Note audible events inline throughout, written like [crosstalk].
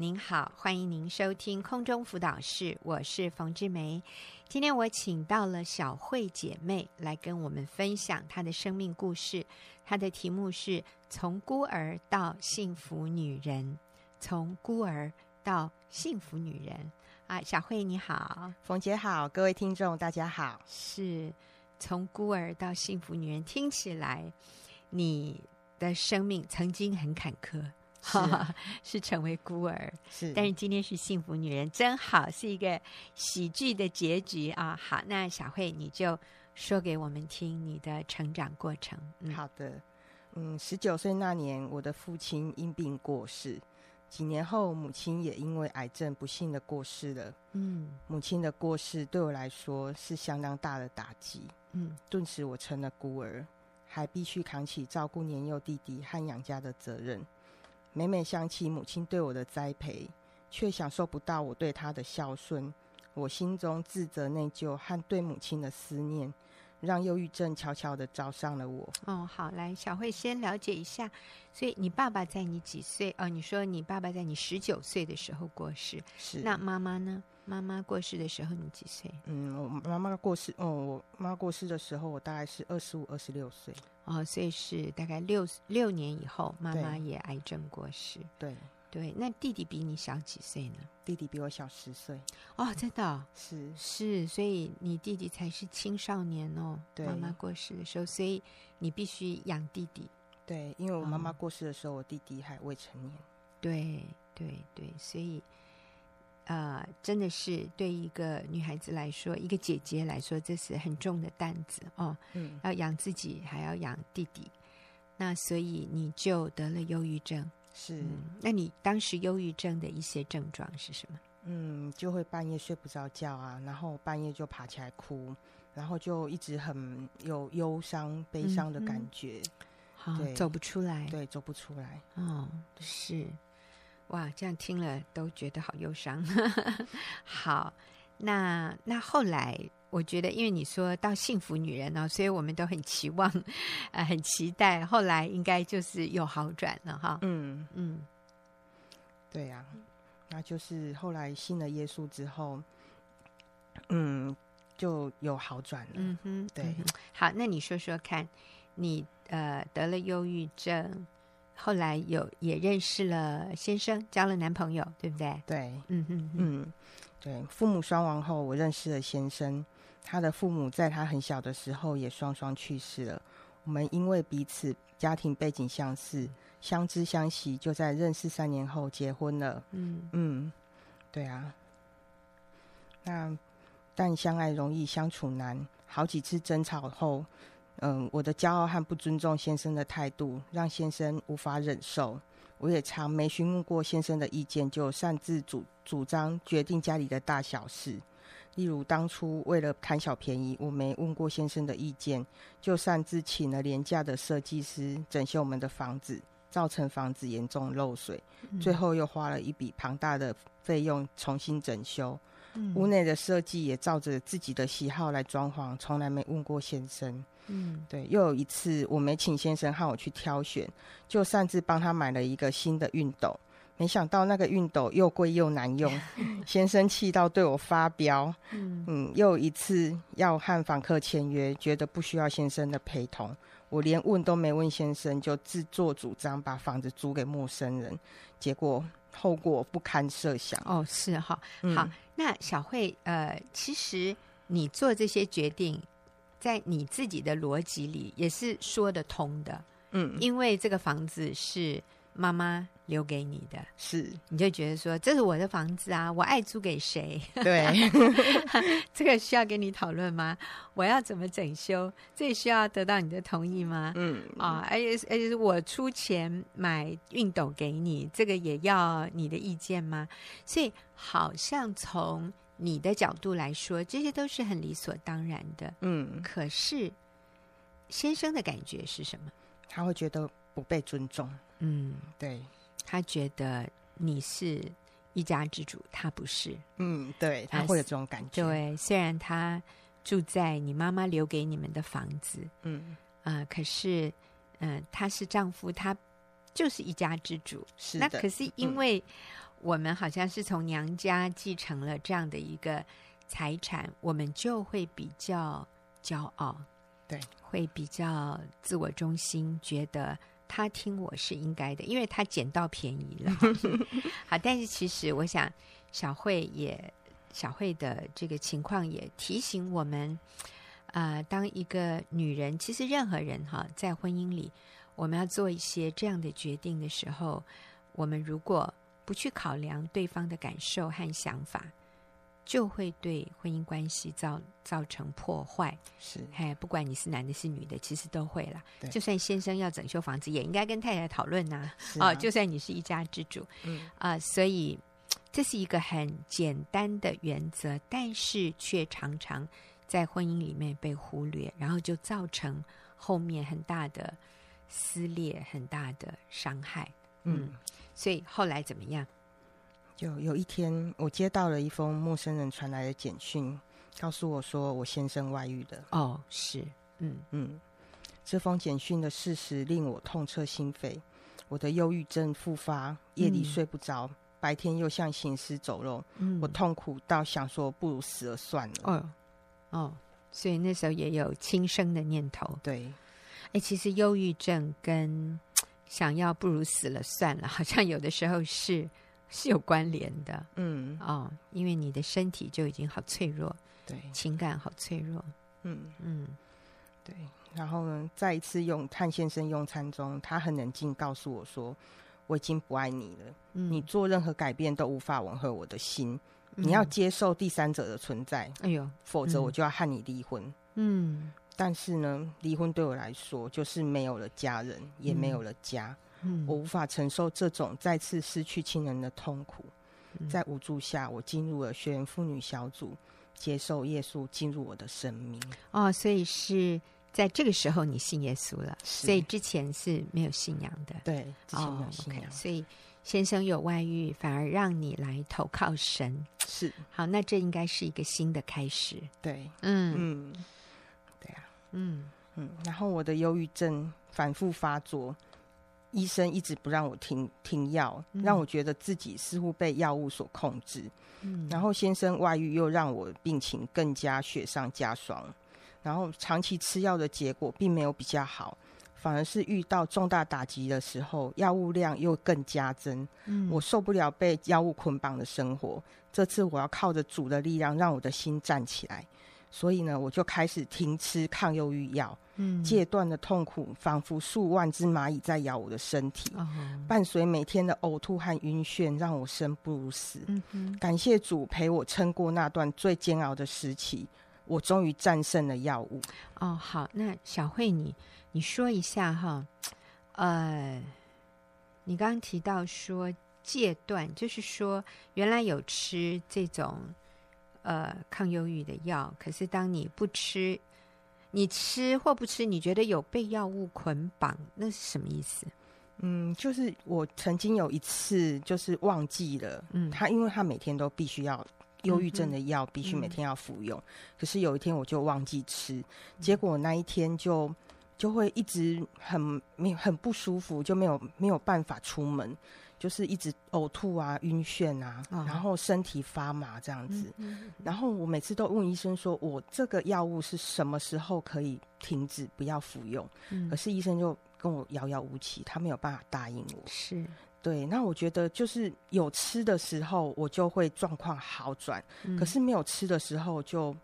您好，欢迎您收听空中辅导室，我是冯志梅。今天我请到了小慧姐妹来跟我们分享她的生命故事，她的题目是从孤儿到幸福女人，从孤儿到幸福女人啊，小慧你好，冯姐好，各位听众大家好，是从孤儿到幸福女人，听起来你的生命曾经很坎坷。是，[laughs] 是成为孤儿，是，但是今天是幸福女人，真好，是一个喜剧的结局啊！好，那小慧你就说给我们听你的成长过程。嗯、好的，嗯，十九岁那年，我的父亲因病过世，几年后，母亲也因为癌症不幸的过世了。嗯，母亲的过世对我来说是相当大的打击。嗯，顿时我成了孤儿，还必须扛起照顾年幼弟弟和养家的责任。每每想起母亲对我的栽培，却享受不到我对她的孝顺，我心中自责、内疚和对母亲的思念，让忧郁症悄悄的找上了我。哦，好，来，小慧先了解一下。所以你爸爸在你几岁？哦，你说你爸爸在你十九岁的时候过世。是。那妈妈呢？妈妈过世的时候你几岁？嗯，我妈妈过世，哦，我妈过世的时候我大概是二十五、二十六岁。哦，所以是大概六六年以后，妈妈也癌症过世。对对，那弟弟比你小几岁呢？弟弟比我小十岁。哦，真的哦？[laughs] 是是，所以你弟弟才是青少年哦。对，妈妈过世的时候，所以你必须养弟弟。对，因为我妈妈过世的时候，哦，我弟弟还未成年。对对对，所以。呃，真的是对一个女孩子来说，一个姐姐来说，这是很重的担子哦。嗯，要养自己，还要养弟弟，那所以你就得了忧郁症。是，嗯，那你当时忧郁症的一些症状是什么？嗯，就会半夜睡不着觉啊，然后半夜就爬起来哭，然后就一直很有忧伤、悲伤的感觉。好，走不出来。对，走不出来。哦，是。哇，这样听了都觉得好忧伤。[laughs] 好，那那后来，我觉得，因为你说到幸福女人呢，所以我们都很期望，呃，很期待。后来应该就是有好转了哈。嗯嗯，对呀，那就是后来信了耶稣之后，嗯，就有好转了。嗯哼，对。嗯哼，好，那你说说看，你呃得了忧郁症。后来有也认识了先生，交了男朋友，对不对？对，嗯嗯嗯，对。父母双亡后，我认识了先生。他的父母在他很小的时候也双双去世了。我们因为彼此家庭背景相似，相知相惜，就在认识三年后结婚了。嗯嗯，对啊。那但相爱容易相处难，好几次争吵后。嗯，我的骄傲和不尊重先生的态度，让先生无法忍受。我也常没询问过先生的意见，就擅自主主张决定家里的大小事。例如，当初为了贪小便宜，我没问过先生的意见，就擅自请了廉价的设计师整修我们的房子，造成房子严重漏水，最后又花了一笔庞大的费用重新整修。嗯、屋内的设计也照着自己的喜好来装潢，从来没问过先生。嗯，对。又有一次，我没请先生和我去挑选，就擅自帮他买了一个新的熨斗，没想到那个熨斗又贵又难用，[laughs] 先生气到对我发飙。嗯，嗯，又有一次要和房客签约，觉得不需要先生的陪同，我连问都没问先生，就自作主张把房子租给陌生人，结果。后果不堪设想。哦，是哈，好，嗯、那小慧，呃，其实你做这些决定，在你自己的逻辑里也是说得通的，嗯，因为这个房子是妈妈留给你的，是，你就觉得说这是我的房子啊，我爱租给谁？对，[laughs] 这个需要跟你讨论吗？我要怎么整修？这也需要得到你的同意吗？嗯啊，而且而且是我出钱买熨斗给你，这个也要你的意见吗？所以好像从你的角度来说，这些都是很理所当然的。嗯，可是先生的感觉是什么？他会觉得不被尊重。嗯，对。他觉得你是一家之主，他不是。嗯，对，他会有这种感觉。对，虽然他住在你妈妈留给你们的房子，嗯啊、呃，可是，嗯、呃，他是丈夫，他就是一家之主。是的。那可是因为我们好像是从娘家继承了这样的一个财产，我们就会比较骄傲，对，会比较自我中心，觉得他听我是应该的，因为他捡到便宜了。[laughs] 好，但是其实我想，小慧也小慧的这个情况也提醒我们，啊、呃，当一个女人，其实任何人哈，在婚姻里，我们要做一些这样的决定的时候，我们如果不去考量对方的感受和想法，就会对婚姻关系造造成破坏。是，哎，不管你是男的是女的，其实都会啦。对就算先生要整修房子，也应该跟太太讨论呐、啊。啊、哦，就算你是一家之主，嗯啊、呃，所以这是一个很简单的原则，但是却常常在婚姻里面被忽略，然后就造成后面很大的撕裂，很大的伤害。嗯。嗯所以后来怎么样？就有一天，我接到了一封陌生人传来的简讯，告诉我说我先生外遇了。哦，是，嗯嗯，这封简讯的事实令我痛彻心扉。我的忧郁症复发，夜里睡不着，嗯、白天又像行尸走肉。嗯，我痛苦到想说，不如死了算了。哦哦，所以那时候也有轻生的念头。对，哎，其实忧郁症跟 [tsk] 想要不如死了算了，好像有的时候是是有关联的，嗯哦，因为你的身体就已经好脆弱，对，情感好脆弱，嗯嗯，对。然后呢，在一次用探先生用餐中，他很冷静告诉我说：“我已经不爱你了，嗯、你做任何改变都无法吻合我的心，嗯、你要接受第三者的存在，哎呦，否则我就要和你离婚。”嗯。但是呢，离婚对我来说就是没有了家人，也没有了家。嗯，我无法承受这种再次失去亲人的痛苦。嗯，在无助下，我进入了学员妇女小组，接受耶稣进入我的生命。哦，所以是在这个时候你信耶稣了，所以之前是没有信仰的。对，之前没有信仰。哦 okay，所以先生有外遇，反而让你来投靠神。是，好，那这应该是一个新的开始。对，嗯嗯。对啊嗯嗯，然后我的忧郁症反复发作，医生一直不让我停停药，嗯、让我觉得自己似乎被药物所控制。嗯，然后先生外遇又让我病情更加雪上加霜，然后长期吃药的结果并没有比较好，反而是遇到重大打击的时候，药物量又更加增。嗯，我受不了被药物捆绑的生活，这次我要靠着主的力量，让我的心站起来。所以呢，我就开始停吃抗忧郁药，嗯，戒断的痛苦仿佛数万只蚂蚁在咬我的身体，哦、伴随每天的呕吐和晕眩，让我生不如死。嗯，感谢主陪我撑过那段最煎熬的时期，我终于战胜了药物。哦，好，那小慧你你说一下哈，呃，你刚刚提到说戒断，就是说原来有吃这种。呃，抗忧郁的药，可是当你不吃，你吃或不吃，你觉得有被药物捆绑，那是什么意思？嗯，就是我曾经有一次就是忘记了，嗯，他因为他每天都必须要忧郁症的药，必须每天要服用，嗯、可是有一天我就忘记吃，嗯、结果那一天就就会一直很没很不舒服，就没有没有办法出门。就是一直呕吐啊、晕眩啊，哦、然后身体发麻这样子。然后我每次都问医生说：“我这个药物是什么时候可以停止，不要服用？”嗯、可是医生就跟我遥遥无期，他没有办法答应我。是对。那我觉得就是有吃的时候，我就会状况好转；嗯、可是没有吃的时候就，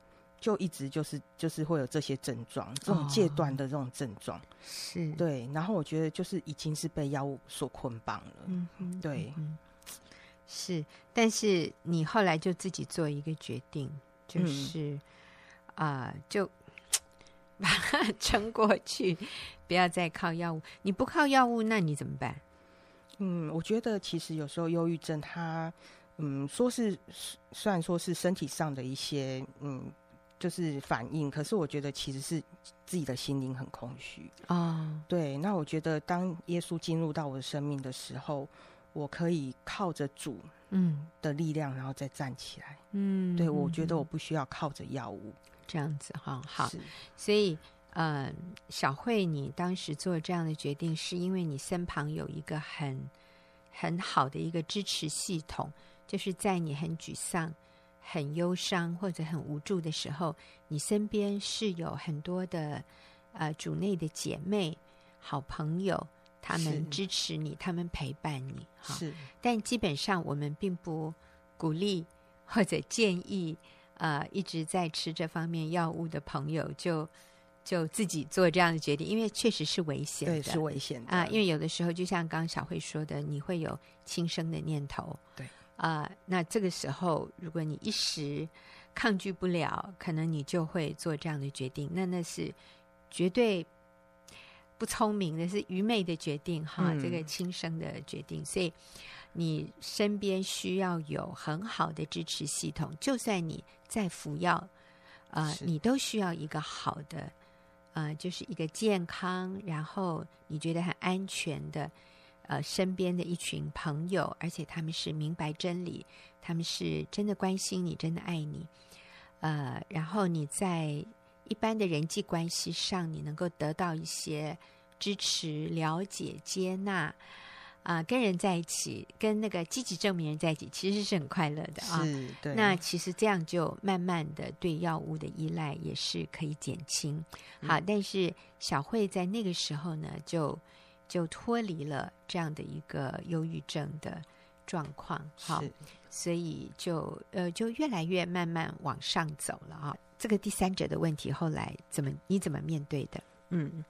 就就一直就是就是会有这些症状，这种戒断的这种症状。哦、是对。然后我觉得就是已经是被药物所捆绑了。嗯。对，嗯，是，但是你后来就自己做一个决定，就是啊、嗯呃，就 [laughs] 把它撑过去，不要再靠药物。你不靠药物，那你怎么办？嗯，我觉得其实有时候忧郁症它，嗯，说是虽然说是身体上的一些，嗯，就是反应，可是我觉得其实是自己的心灵很空虚啊。哦、对，那我觉得当耶稣进入到我的生命的时候。我可以靠着主嗯的力量，然后再站起来。嗯，对，我觉得我不需要靠着药物这样子哈。好，所以呃，小慧，你当时做这样的决定，是因为你身旁有一个很很好的一个支持系统，就是在你很沮丧、很忧伤或者很无助的时候，你身边是有很多的呃主内的姐妹、好朋友，他们支持你，他们陪伴你。哈，是。但基本上我们并不鼓励或者建议，呃，一直在吃这方面药物的朋友就。就自己做这样的决定，因为确实是危险的，对，是危险的啊。因为有的时候，就像刚刚小慧说的，你会有轻生的念头，对啊。那这个时候，如果你一时抗拒不了，可能你就会做这样的决定。那那是绝对不聪明的，是愚昧的决定哈。这个轻生的决定，嗯，所以你身边需要有很好的支持系统。就算你在服药啊，你都需要一个好的。呃，就是一个健康，然后你觉得很安全的，呃，身边的一群朋友，而且他们是明白真理，他们是真的关心你，真的爱你，呃，然后你在一般的人际关系上，你能够得到一些支持、了解、接纳。啊、呃，跟人在一起，跟那个积极正面人在一起，其实是很快乐的啊。是，对。那其实这样就慢慢的对药物的依赖也是可以减轻。好，嗯、但是小慧在那个时候呢，就就脱离了这样的一个忧郁症的状况。好，所以就呃就越来越慢慢往上走了啊。这个第三者的问题后来怎么你怎么面对的？嗯，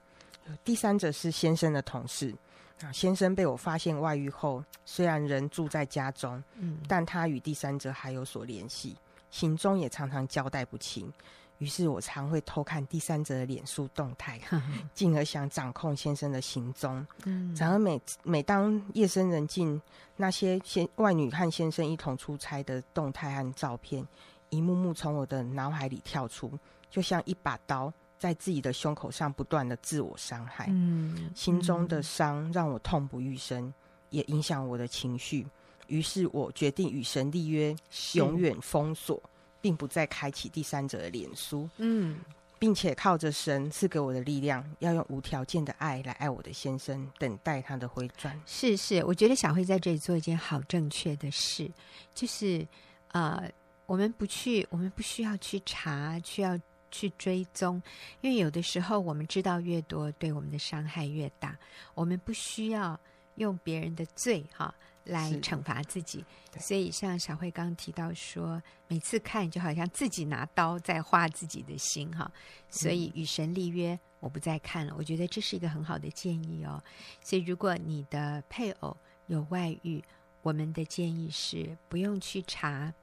第三者是先生的同事。啊，先生被我发现外遇后，虽然人住在家中，嗯，但他与第三者还有所联系，行踪也常常交代不清。于是我常会偷看第三者的脸书动态，[laughs] 进而想掌控先生的行踪。嗯，然而每每当夜深人静，那些先外女和先生一同出差的动态和照片，一幕幕从我的脑海里跳出，就像一把刀。在自己的胸口上不断的自我伤害，嗯，心中的伤让我痛不欲生，也影响我的情绪。于是我决定与神立约，永远封锁，并不再开启第三者的脸书。嗯，并且靠着神赐给我的力量，要用无条件的爱来爱我的先生，等待他的回转。是是，我觉得小慧在这里做一件好正确的事，就是呃，我们不去，我们不需要去查，需要。去追踪，因为有的时候我们知道越多，对我们的伤害越大。我们不需要用别人的罪哈来惩罚自己。所以，像小慧刚刚提到说，每次看就好像自己拿刀在划自己的心哈。所以与神立约，我不再看了。我觉得这是一个很好的建议哦。所以，如果你的配偶有外遇，我们的建议是不用去查，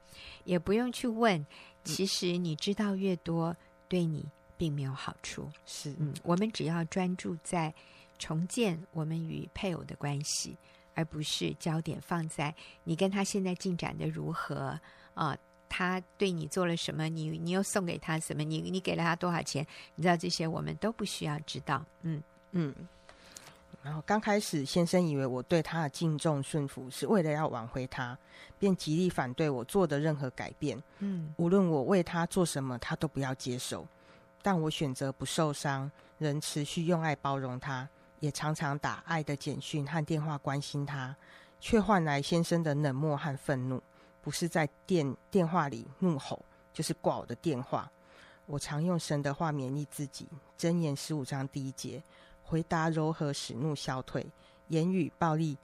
也不用去问。其实你知道越多。对你并没有好处，是嗯，我们只要专注在重建我们与配偶的关系，而不是焦点放在你跟他现在进展的如何啊、呃，他对你做了什么，你你又送给他什么，你你给了他多少钱，你知道这些我们都不需要知道，嗯嗯。然后刚开始，先生以为我对他的敬重顺服是为了要挽回他，便极力反对我做的任何改变。嗯，无论我为他做什么，他都不要接受。但我选择不受伤，仍持续用爱包容他，也常常打爱的简讯和电话关心他，却换来先生的冷漠和愤怒。不是在电电话里怒吼，就是挂我的电话。我常用神的话勉励自己，箴言十五章第一节。回答柔和使怒消退，言语暴力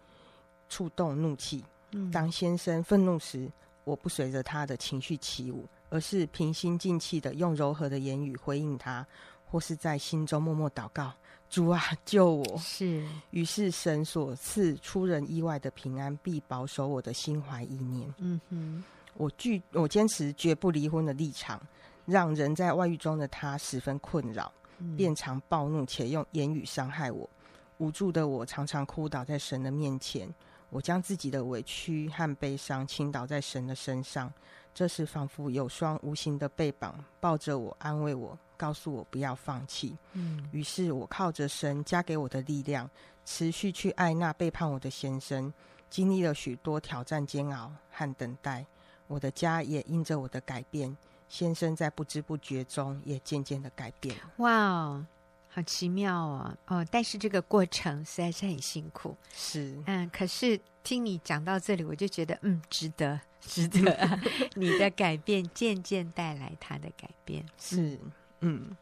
触动怒气。嗯，当先生愤怒时，我不随着他的情绪起舞，而是平心静气的用柔和的言语回应他，或是在心中默默祷告：“主啊，救我！”是。于是神所赐出人意外的平安，必保守我的心怀意念。嗯哼，我拒我坚持绝不离婚的立场，让人在外遇中的他十分困扰。便常暴怒，且用言语伤害我。无助的我常常哭倒在神的面前。我将自己的委屈和悲伤倾倒在神的身上。这时，仿佛有双无形的臂膀抱着我，安慰我，告诉我不要放弃。嗯，于是我靠着神加给我的力量，持续去爱那背叛我的先生。经历了许多挑战、煎熬和等待，我的家也因着我的改变。先生在不知不觉中也渐渐的改变。哇哦，好奇妙哦！哦，但是这个过程实在是很辛苦。是，嗯，可是听你讲到这里，我就觉得嗯，值得，[laughs] 值得。[laughs] 你的改变渐渐带来他的改变，是嗯。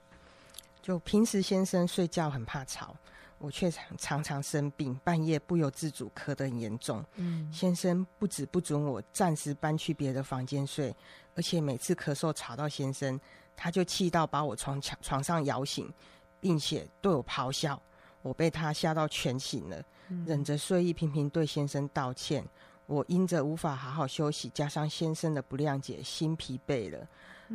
就平时先生睡觉很怕吵，我却常常常生病，半夜不由自主咳得很严重。嗯，先生不止不准我暂时搬去别的房间睡，而且每次咳嗽吵到先生，他就气到把我从床床上摇醒，并且对我咆哮。我被他吓到全醒了，嗯、忍着睡意频频对先生道歉。我因着无法好好休息，加上先生的不谅解，心疲惫了，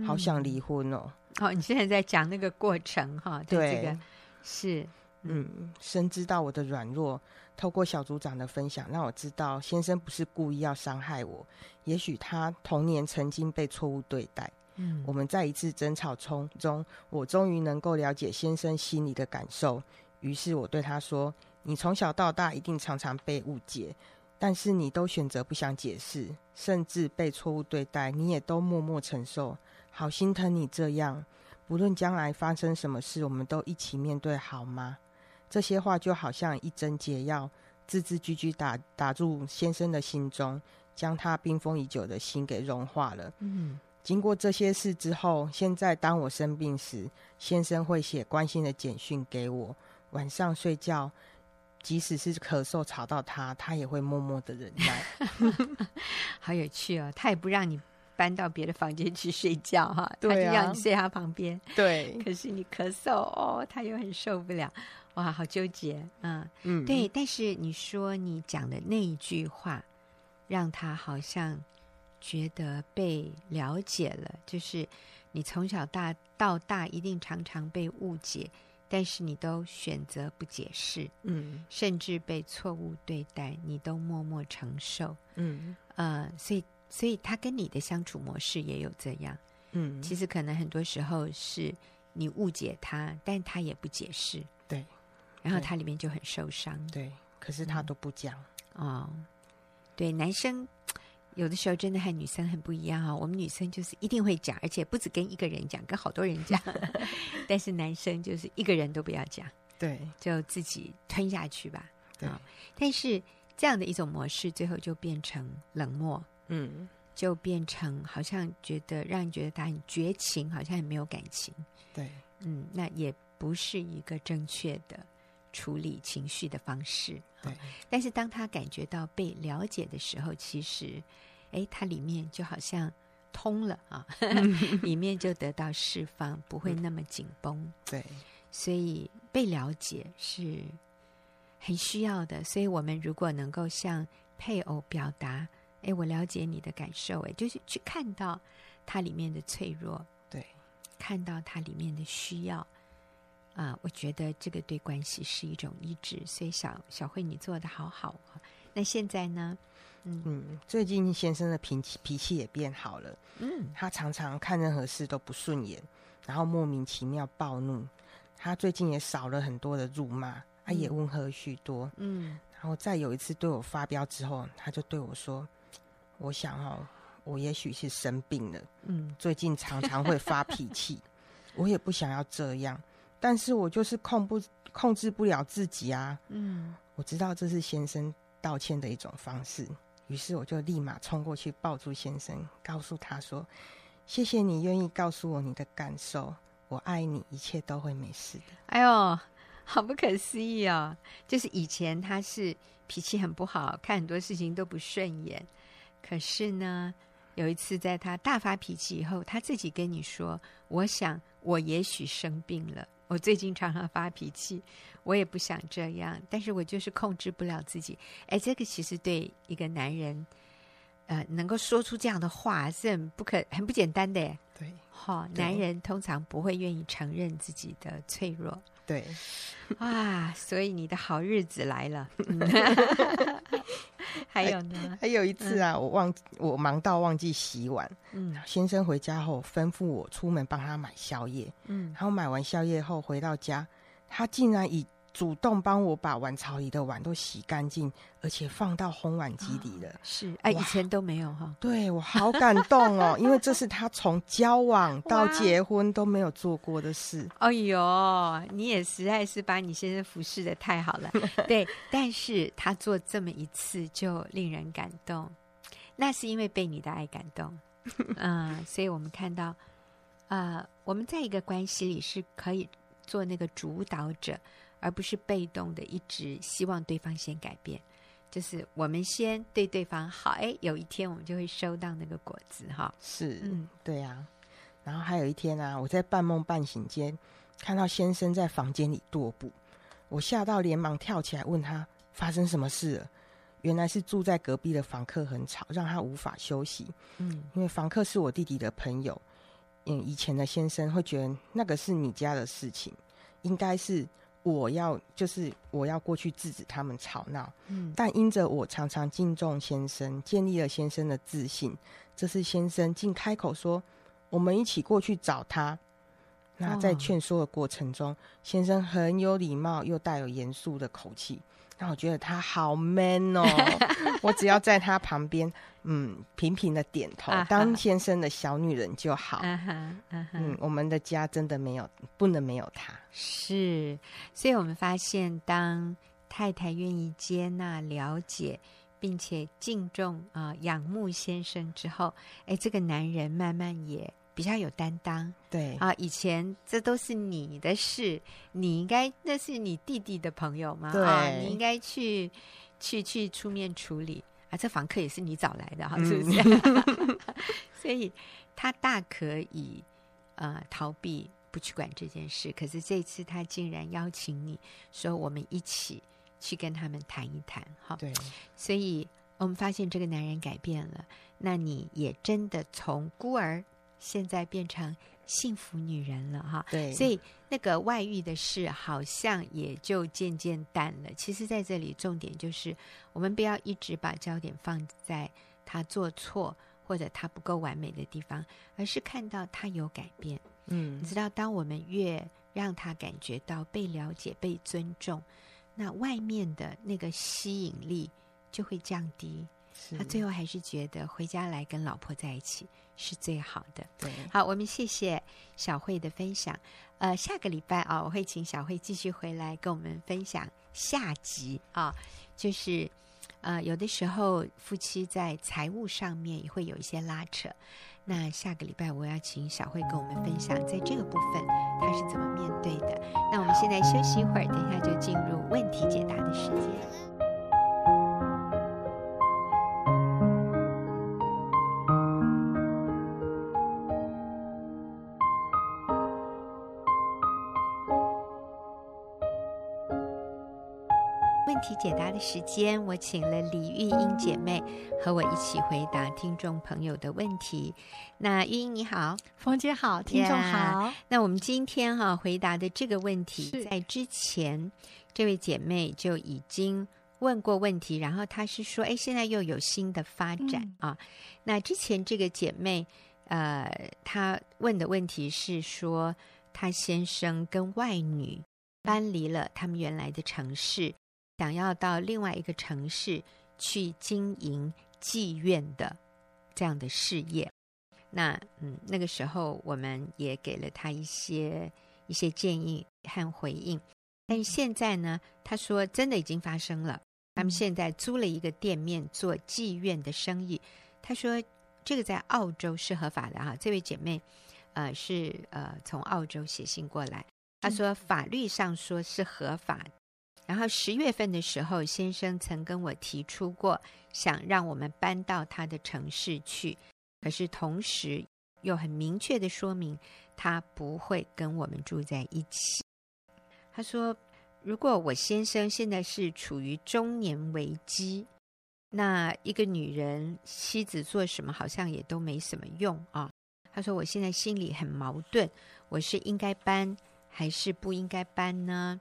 好想离婚哦。哦，你现在在讲那个过程哈？对，这个是嗯，深知到我的软弱，透过小组长的分享，让我知道先生不是故意要伤害我，也许他童年曾经被错误对待。嗯，我们在一次争吵中中，我终于能够了解先生心里的感受。于是我对他说：“你从小到大一定常常被误解，但是你都选择不想解释，甚至被错误对待，你也都默默承受。”好心疼你这样，不论将来发生什么事，我们都一起面对，好吗？这些话就好像一针解药，字字句句打打入先生的心中，将他冰封已久的心给融化了。嗯，经过这些事之后，现在当我生病时，先生会写关心的简讯给我。晚上睡觉，即使是咳嗽吵到他，他也会默默的忍耐。[laughs] 好有趣哦，他也不让你。搬到别的房间去睡觉哈，他就让你睡他旁边。对，可是你咳嗽哦，他又很受不了，哇，好纠结啊。嗯，对。但是你说你讲的那一句话，让他好像觉得被了解了，就是你从小大到大一定常常被误解，但是你都选择不解释，嗯，甚至被错误对待，你都默默承受，嗯，呃，所以。所以他跟你的相处模式也有这样，嗯，其实可能很多时候是你误解他，但他也不解释，对，然后他里面就很受伤，对，可是他都不讲，嗯、哦，对，男生有的时候真的和女生很不一样啊、哦，我们女生就是一定会讲，而且不止跟一个人讲，跟好多人讲，[laughs] 但是男生就是一个人都不要讲，对，就自己吞下去吧，对、哦，但是这样的一种模式最后就变成冷漠。嗯，就变成好像觉得让人觉得他很绝情，好像很没有感情。对，嗯，那也不是一个正确的处理情绪的方式。对，但是当他感觉到被了解的时候，其实，哎，他里面就好像通了啊，[laughs] 里面就得到释放，不会那么紧绷。对，所以被了解是很需要的。所以我们如果能够向配偶表达。哎，我了解你的感受，哎，就是去看到它里面的脆弱，对，看到它里面的需要，啊，我觉得这个对关系是一种医治，所以小小慧你做的好好。那现在呢？嗯。嗯，最近先生的脾气脾气也变好了，嗯，他常常看任何事都不顺眼，然后莫名其妙暴怒，他最近也少了很多的辱骂，他也温和许多，嗯，然后再有一次对我发飙之后，他就对我说。我想哦，我也许是生病了，嗯，最近常常会发脾气，[laughs] 我也不想要这样，但是我就是控不控制不了自己啊，嗯，我知道这是先生道歉的一种方式，于是我就立马冲过去抱住先生，告诉他说：“谢谢你愿意告诉我你的感受，我爱你，一切都会没事的。”哎呦，好不可思议哦！就是以前他是脾气很不好，看很多事情都不顺眼。可是呢，有一次在他大发脾气以后，他自己跟你说：“我想我也许生病了，我最近常常发脾气，我也不想这样，但是我就是控制不了自己。”哎，这个其实对一个男人，呃，能够说出这样的话是很不可、很不简单的。对，好，男人通常不会愿意承认自己的脆弱。对，哇，[laughs] 所以你的好日子来了。[laughs] 还有呢？还有一次啊，嗯、我忘我忙到忘记洗碗。嗯，先生回家后吩咐我出门帮他买宵夜。嗯，然后买完宵夜后回到家，他竟然以主动帮我把碗槽里的碗都洗干净，而且放到烘碗机里了。哦、是，哎，以前都没有哈。对，我好感动哦，[laughs] 因为这是他从交往到结婚都没有做过的事。哎呦，你也实在是把你先生服侍的太好了。[laughs] 对，但是他做这么一次就令人感动，那是因为被你的爱感动。[laughs] 嗯，所以我们看到，啊、呃，我们在一个关系里是可以做那个主导者。而不是被动的一直希望对方先改变，就是我们先对对方好，哎，有一天我们就会收到那个果子哈。是，嗯，对、啊。然后还有一天啊，我在半梦半醒间看到先生在房间里踱步，我吓到连忙跳起来问他发生什么事了。原来是住在隔壁的房客很吵，让他无法休息。嗯，因为房客是我弟弟的朋友，嗯，以前的先生会觉得那个是你家的事情，应该是。我要就是我要过去制止他们吵闹，嗯，但因着我常常敬重先生，建立了先生的自信，这是先生竟开口说：“我们一起过去找他。”那在劝说的过程中，哦、先生很有礼貌又带有严肃的口气。让我觉得他好 man 哦！[laughs] 我只要在他旁边，嗯，频频的点头，当先生的小女人就好。Uh uh. 嗯，我们的家真的没有不能没有他。是，所以我们发现，当太太愿意接纳、了解，并且敬重啊、呃、仰慕先生之后，哎，这个男人慢慢也。比较有担当，对啊，以前这都是你的事，你应该那是你弟弟的朋友吗？对啊，你应该去去去出面处理啊。这房客也是你找来的哈，是不是？嗯、[laughs] 所以他大可以呃逃避不去管这件事，可是这次他竟然邀请你说我们一起去跟他们谈一谈，哈，对，所以我们发现这个男人改变了，那你也真的从孤儿。现在变成幸福女人了哈，对，所以那个外遇的事好像也就渐渐淡了。其实，在这里重点就是，我们不要一直把焦点放在他做错或者他不够完美的地方，而是看到他有改变。嗯，你知道，当我们越让他感觉到被了解、被尊重，那外面的那个吸引力就会降低。是他最后还是觉得回家来跟老婆在一起是最好的。对，好，我们谢谢小慧的分享。呃，下个礼拜啊，我会请小慧继续回来跟我们分享下集啊，就是呃，有的时候夫妻在财务上面也会有一些拉扯。那下个礼拜我要请小慧跟我们分享，在这个部分她是怎么面对的。那我们现在休息一会儿，等一下就进入问题解答的时间。题解答的时间，我请了李玉英姐妹和我一起回答听众朋友的问题。那玉英你好，冯姐好，听众好。Yeah, 那我们今天哈、啊、回答的这个问题，在之前这位姐妹就已经问过问题，然后她是说，哎，现在又有新的发展、嗯、啊。那之前这个姐妹，呃，她问的问题是说，她先生跟外女搬离了他们原来的城市。想要到另外一个城市去经营妓院的这样的事业，那嗯，那个时候我们也给了他一些一些建议和回应。但是现在呢，他说真的已经发生了，他们现在租了一个店面做妓院的生意。他说这个在澳洲是合法的哈，这位姐妹呃是呃从澳洲写信过来，他说法律上说是合法。然后十月份的时候，先生曾跟我提出过，想让我们搬到他的城市去，可是同时又很明确的说明，他不会跟我们住在一起。他说，如果我先生现在是处于中年危机，那一个女人妻子做什么好像也都没什么用啊。他说，我现在心里很矛盾，我是应该搬还是不应该搬呢？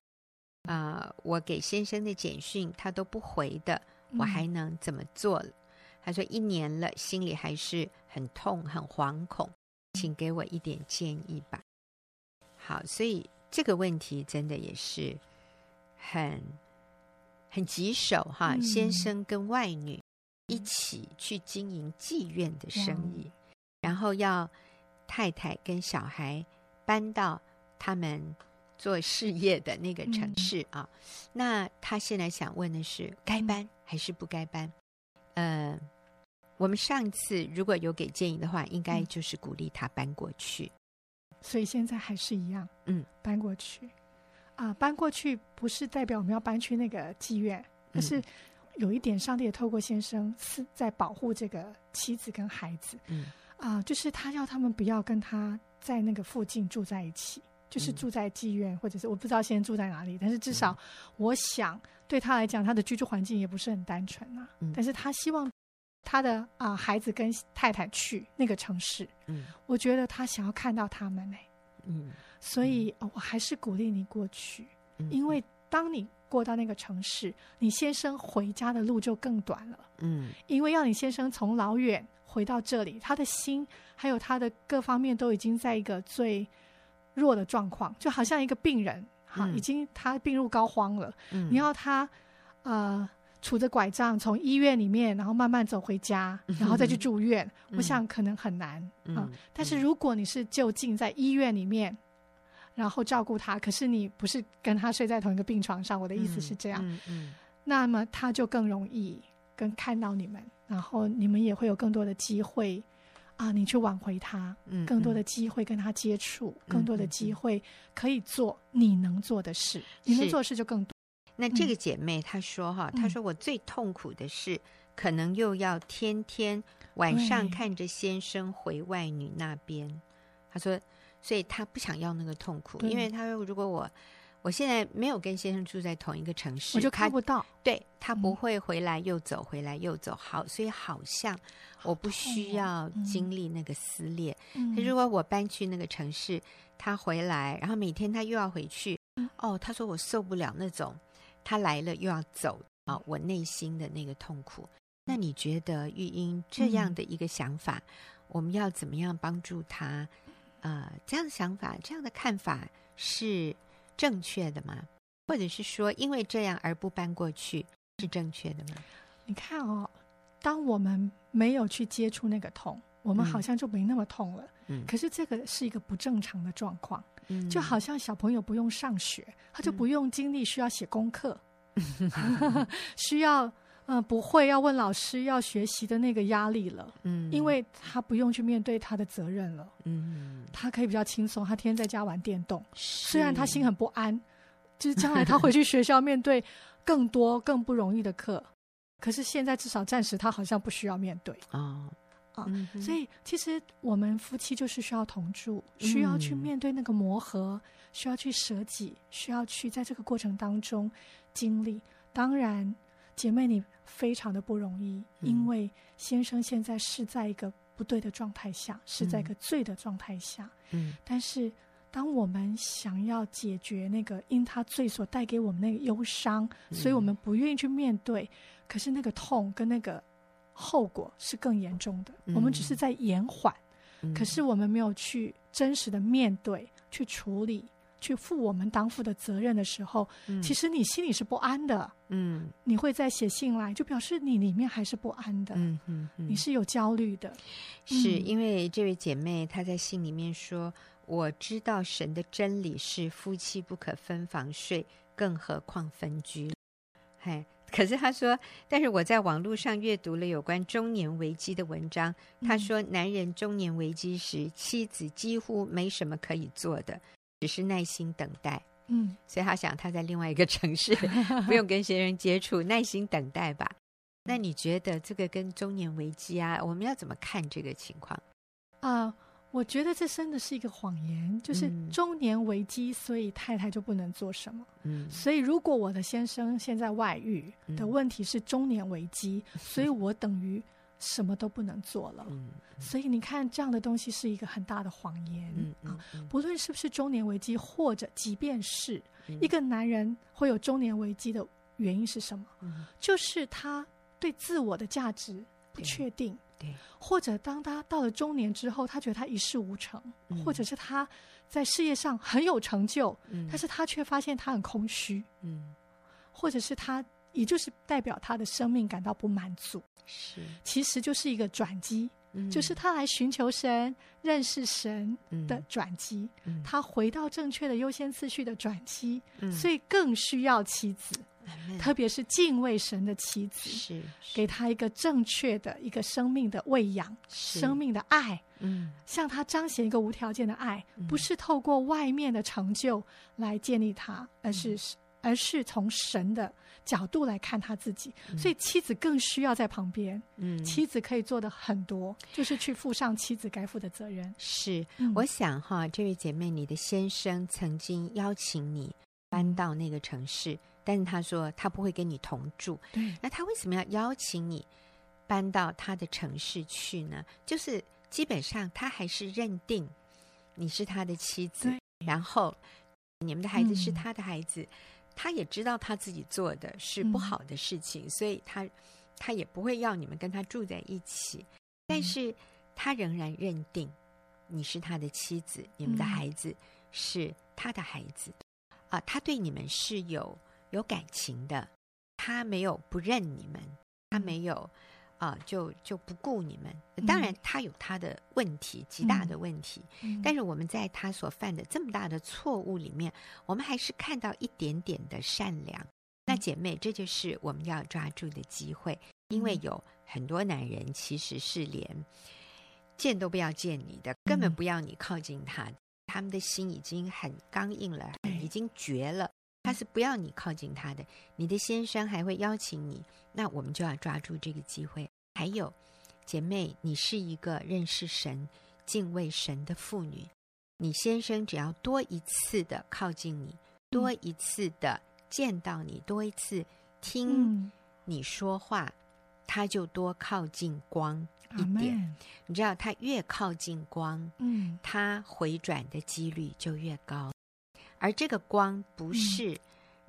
啊、呃，我给先生的简讯他都不回的，我还能怎么做？嗯、他说一年了，心里还是很痛、很惶恐，请给我一点建议吧。好，所以这个问题真的也是很很棘手哈，嗯、先生跟外女一起去经营妓院的生意，嗯、然后要太太跟小孩搬到他们做事业的那个城市啊。嗯、那他现在想问的是，该搬还是不该搬？嗯、呃，我们上次如果有给建议的话，应该就是鼓励他搬过去。所以现在还是一样，嗯，搬过去。啊，搬过去不是代表我们要搬去那个妓院，可是有一点，上帝也透过先生是在保护这个妻子跟孩子。嗯，啊，就是他要他们不要跟他在那个附近住在一起，就是住在妓院，或者是我不知道现在住在哪里，但是至少我想对他来讲，他的居住环境也不是很单纯啊。但是他希望他的啊孩子跟太太去那个城市。嗯，我觉得他想要看到他们呢。嗯。所以，我还是鼓励你过去，因为当你过到那个城市，你先生回家的路就更短了。嗯，因为要你先生从老远回到这里，他的心还有他的各方面都已经在一个最弱的状况，就好像一个病人，哈，已经他病入膏肓了。嗯，你要他呃杵着拐杖从医院里面，然后慢慢走回家，然后再去住院，[laughs] 我想可能很难。嗯，但是如果你是就近在医院里面。然后照顾他，可是你不是跟他睡在同一个病床上。我的意思是这样，嗯嗯，那么他就更容易跟看到你们，然后你们也会有更多的机会啊，你去挽回他，嗯，更多的机会跟他接触，更多的机会可以做你能做的事，你能做的事就更多。那这个姐妹她说哈，她说我最痛苦的是，可能又要天天晚上看着先生回外女那边，她说。所以她不想要那个痛苦，因为她说，如果我我现在没有跟先生住在同一个城市，我就看不到。对，他不会回来又走，嗯、回来又走。好，所以好像我不需要经历那个撕裂。嗯、如果我搬去那个城市，他回来，然后每天他又要回去，嗯、哦，他说我受不了那种他来了又要走啊、哦，我内心的那个痛苦。那你觉得玉英这样的一个想法，嗯、我们要怎么样帮助他？呃，这样的想法，这样的看法是正确的吗？或者是说，因为这样而不搬过去是正确的吗？你看哦，当我们没有去接触那个痛，我们好像就没那么痛了。嗯，可是这个是一个不正常的状况，嗯，就好像小朋友不用上学，他就不用经历需要写功课，嗯、[laughs] [laughs] 需要。嗯，不会要问老师要学习的那个压力了，嗯，因为他不用去面对他的责任了，嗯，他可以比较轻松，他天天在家玩电动，是。虽然他心很不安，就是将来他回 [laughs] 去学校面对更多更不容易的课，可是现在至少暂时他好像不需要面对啊啊，所以其实我们夫妻就是需要同住，需要去面对那个磨合，需要去舍己，需要去在这个过程当中经历，当然。姐妹，你非常的不容易，因为先生现在是在一个不对的状态下，嗯、是在一个罪的状态下。嗯，但是当我们想要解决那个因他罪所带给我们那个忧伤，嗯、所以我们不愿意去面对，可是那个痛跟那个后果是更严重的。嗯、我们只是在延缓，嗯、可是我们没有去真实的面对，去处理。去负我们当负的责任的时候，嗯、其实你心里是不安的。嗯，你会再写信来，就表示你里面还是不安的。嗯嗯，嗯你是有焦虑的。是因为这位姐妹她在信里面说：“我知道神的真理是夫妻不可分房睡，更何况分居。”嘿，可是她说，但是我在网络上阅读了有关中年危机的文章，她说男人中年危机时，妻子几乎没什么可以做的。只是耐心等待，嗯，所以他想他在另外一个城市，[laughs] 不用跟先生接触，耐心等待吧。那你觉得这个跟中年危机啊，我们要怎么看这个情况啊？呃，我觉得这真的是一个谎言，就是中年危机，所以太太就不能做什么。嗯，所以如果我的先生现在外遇的问题是中年危机，嗯，[laughs] 所以我等于。什么都不能做了，所以你看，这样的东西是一个很大的谎言、嗯嗯、啊！不论是不是中年危机，或者即便是一个男人会有中年危机的原因是什么？嗯、就是他对自我的价值不确定，对，或者当他到了中年之后，他觉得他一事无成，嗯、或者是他在事业上很有成就，嗯、但是他却发现他很空虚，嗯。或者是他，也就是代表他的生命感到不满足，是，其实就是一个转机，嗯、就是他来寻求神、认识神的转机，嗯、他回到正确的优先次序的转机，嗯、所以更需要妻子。特别是敬畏神的妻子，是，是。给他一个正确的一个生命的喂养，生命的爱，嗯，向他彰显一个无条件的爱，嗯、不是透过外面的成就来建立他，而是、嗯、而是从神的角度来看他自己。嗯、所以妻子更需要在旁边，嗯，妻子可以做的很多，就是去负上妻子该负的责任。是，嗯、我想哈，这位姐妹，你的先生曾经邀请你搬到那个城市。但是他说他不会跟你同住，对那他为什么要邀请你搬到他的城市去呢？就是基本上他还是认定你是他的妻子，然后你们的孩子是他的孩子，嗯、他也知道他自己做的是不好的事情，嗯、所以他他也不会要你们跟他住在一起，嗯、但是他仍然认定你是他的妻子，你们的孩子是他的孩子。啊、呃，他对你们是有。有感情的，他没有不认你们，他没有啊、呃，就就不顾你们。当然，他有他的问题，极大的问题。嗯、但是我们在他所犯的这么大的错误里面，我们还是看到一点点的善良。嗯、那姐妹，这就是我们要抓住的机会，因为有很多男人其实是连见都不要见你的，根本不要你靠近他，嗯、他们的心已经很刚硬了，已经绝了。他是不要你靠近他的，你的先生还会邀请你，那我们就要抓住这个机会。还有，姐妹，你是一个认识神、敬畏神的妇女，你先生只要多一次的靠近你，多一次的见到你，多一次听你说话，嗯、他就多靠近光一点。你知道，他越靠近光，嗯，他回转的几率就越高。而这个光不是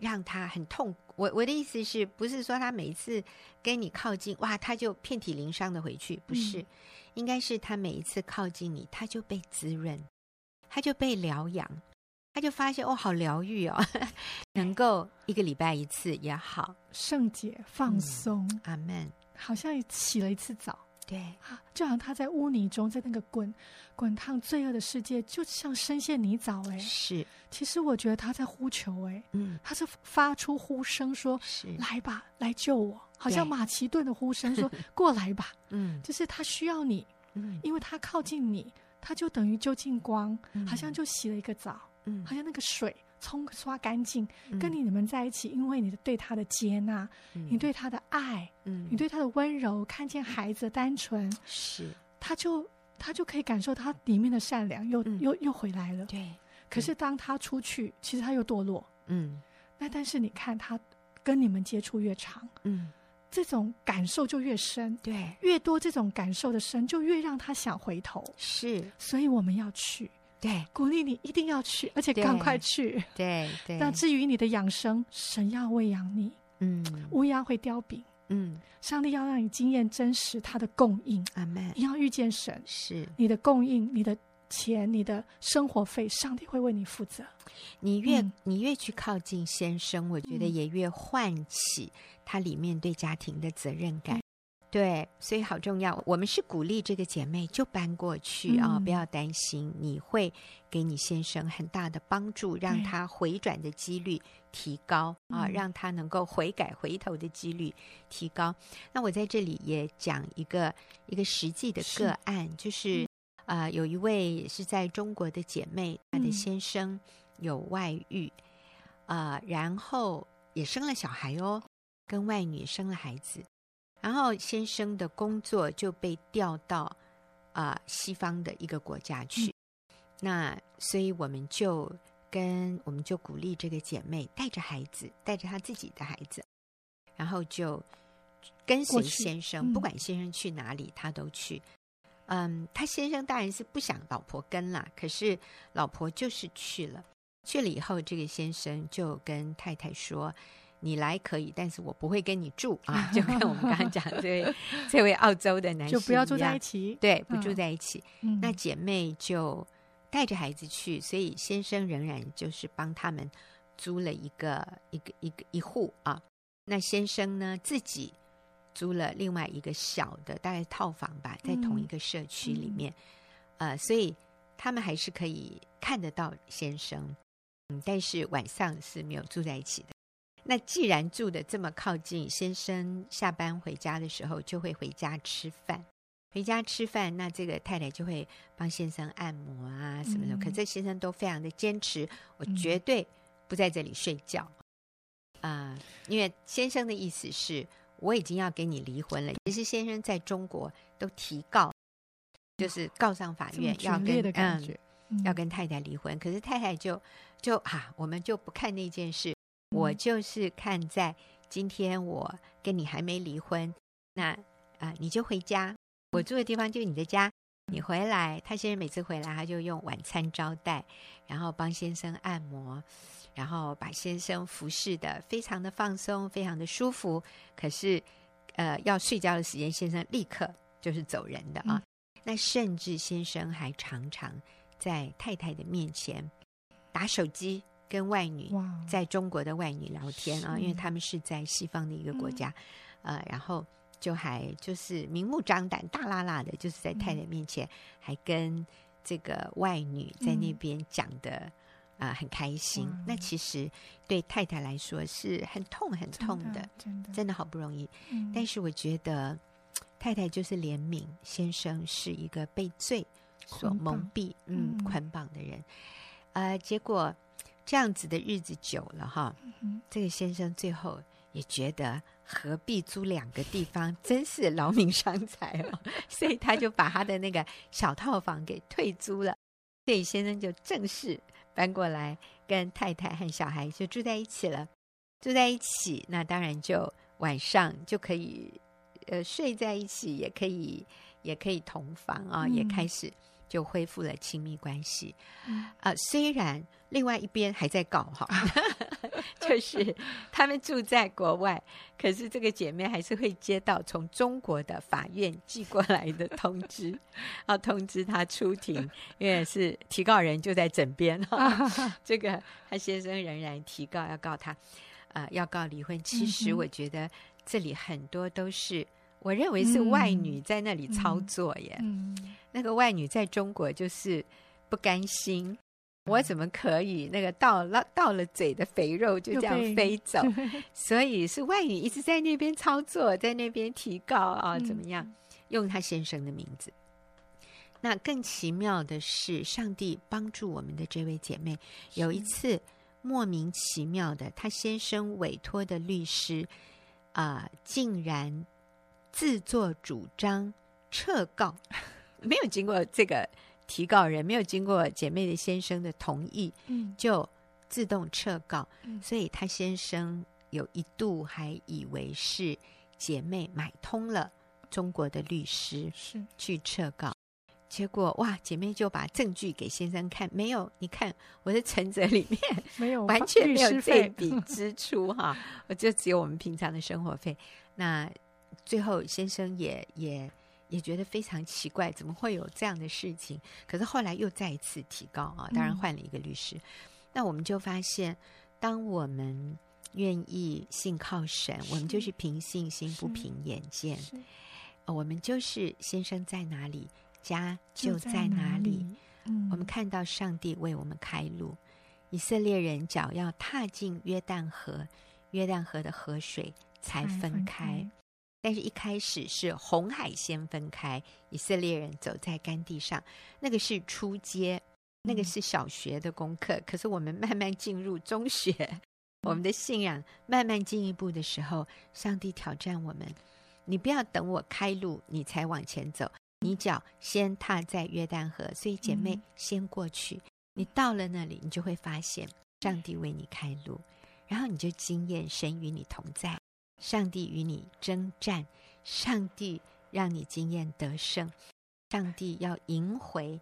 让他很痛我我的意思是不是说他每一次跟你靠近，哇，他就遍体鳞伤的回去？不是，嗯、应该是他每一次靠近你，他就被滋润，他就被疗养，他就发现哦，好疗愈哦，[laughs] 能够一个礼拜一次也好，圣洁放松，嗯、阿门，好像洗了一次澡。对，就好像他在污泥中，在那个滚滚烫罪恶的世界，就像深陷泥沼。哎，是。其实我觉得他在呼求，哎，嗯，他是发出呼声说：“是来吧，来救我。”好像马其顿的呼声说：[laughs] “过来吧。”嗯，[laughs] 就是他需要你，嗯，因为他靠近你，他就等于就近光，好像就洗了一个澡，嗯，好像那个水。冲刷干净，跟你你们在一起，嗯、因为你的对他的接纳，嗯、你对他的爱，嗯、你对他的温柔，看见孩子的单纯，是，他就他就可以感受他里面的善良，又、嗯、又又回来了。对，可是当他出去，其实他又堕落。嗯，那但是你看他跟你们接触越长，嗯，这种感受就越深。对，越多这种感受的深，就越让他想回头。是，所以我们要去。对，鼓励你一定要去，而且赶快去。对对。那至于你的养生，神要喂养你。嗯。乌鸦会叼饼。嗯。上帝要让你经验真实他的供应。阿门。你要遇见神，是你的供应，你的钱，你的生活费，上帝会为你负责。你越、嗯、你越去靠近先生，我觉得也越唤起他里面对家庭的责任感。对，所以好重要。我们是鼓励这个姐妹就搬过去啊，不要担心，你会给你先生很大的帮助，让他回转的几率提高啊，让他能够悔改回头的几率提高。那我在这里也讲一个一个实际的个案，就是啊，有一位是在中国的姐妹，她的先生有外遇啊，然后也生了小孩哦，跟外女生了孩子。然后先生的工作就被调到啊、呃、西方的一个国家去，嗯、那所以我们就跟我们就鼓励这个姐妹带着孩子，带着她自己的孩子，然后就跟随先生，嗯、不管先生去哪里，她都去。嗯，他先生当然是不想老婆跟啦，可是老婆就是去了，去了以后，这个先生就跟太太说。你来可以，但是我不会跟你住啊！[laughs] 就跟我们刚刚讲的这位 [laughs] 这位澳洲的男士，就不要住在一起，对，不住在一起。嗯、那姐妹就带着孩子去，所以先生仍然就是帮他们租了一个一个一个一户啊。那先生呢，自己租了另外一个小的，大概套房吧，在同一个社区里面，嗯、呃，所以他们还是可以看得到先生，嗯，但是晚上是没有住在一起的。那既然住的这么靠近，先生下班回家的时候就会回家吃饭，回家吃饭，那这个太太就会帮先生按摩啊什么的。嗯、可这先生都非常的坚持，我绝对不在这里睡觉。啊、呃，因为先生的意思是，我已经要跟你离婚了。其实先生在中国都提告，就是告上法院要跟嗯，嗯要跟太太离婚。可是太太就就啊，我们就不看那件事，嗯、我就是看在今天我跟你还没离婚，那啊、呃，你就回家，我住的地方就是你的家，你回来。他先生每次回来，他就用晚餐招待，然后帮先生按摩。然后把先生服侍得非常的放松，非常的舒服。可是，呃，要睡觉的时间，先生立刻就是走人的啊。嗯、那甚至先生还常常在太太的面前打手机，跟外女，在中国的外女聊天啊，因为他们是在西方的一个国家，嗯、呃，然后就还就是明目张胆、大剌剌的，就是在太太面前还跟这个外女在那边讲的。嗯啊、呃，很开心。嗯、那其实对太太来说是很痛、很痛的，真的，真的，真的好不容易。嗯、但是我觉得太太就是怜悯先生是一个被罪所蒙蔽、嗯，捆绑的人。呃，结果这样子的日子久了哈，这个先生最后也觉得何必租两个地方，真是劳民伤财哦。[laughs] 所以他就把他的那个小套房给退租了。所以先生就正式。搬过来跟太太和小孩就住在一起了，住在一起，那当然就晚上就可以呃睡在一起，也可以也可以同房啊，嗯、也开始就恢复了亲密关系啊、嗯呃。虽然另外一边还在搞哈。[laughs] 就是他们住在国外，可是这个姐妹还是会接到从中国的法院寄过来的通知，要通知她出庭，因为是提告人就在枕边哈。[laughs] 这个她先生仍然提告要告她，啊、呃，要告离婚。其实我觉得这里很多都是我认为是外女在那里操作耶。嗯嗯、那个外女在中国就是不甘心。我怎么可以那个到了到了嘴的肥肉就这样飞走？[laughs] 所以是外女一直在那边操作，在那边提高啊，怎么样？用她先生的名字。那更奇妙的是，上帝帮助我们的这位姐妹，有一次莫名其妙的，她先生委托的律师啊、呃，竟然自作主张撤告，[laughs] 没有经过这个。提告人没有经过姐妹的先生的同意，嗯，就自动撤告，嗯，所以他先生有一度还以为是姐妹买通了中国的律师，是。去撤告，结果哇，姐妹就把证据给先生看，没有，你看我的存折里面 [laughs] 没有，完全没有这笔支出哈，[laughs] 我就只有我们平常的生活费。那最后先生也也。也觉得非常奇怪，怎么会有这样的事情？可是后来又再一次提高啊，当然换了一个律师。嗯、那我们就发现，当我们愿意信靠神，我们就是凭信心不凭眼见。我们就是先生在哪里，家就在哪里。哪里嗯、我们看到上帝为我们开路，以色列人脚要踏进约旦河，约旦河的河水才分开。但是，一开始是红海先分开，以色列人走在干地上，那个是初阶，那个是小学的功课。可是，我们慢慢进入中学，我们的信仰慢慢进一步的时候，上帝挑战我们：你不要等我开路，你才往前走，你脚先踏在约旦河。所以，姐妹先过去，你到了那里，你就会发现上帝为你开路，然后你就经验神与你同在。上帝与你征战，上帝让你经验得胜，上帝要赢回，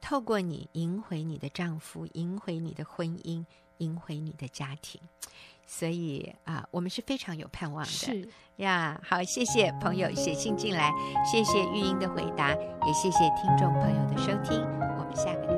透过你赢回你的丈夫，赢回你的婚姻，赢回你的家庭。所以啊，我们是非常有盼望的。是呀，好，谢谢朋友写信进来，谢谢玉英的回答，也谢谢听众朋友的收听，我们下个礼拜。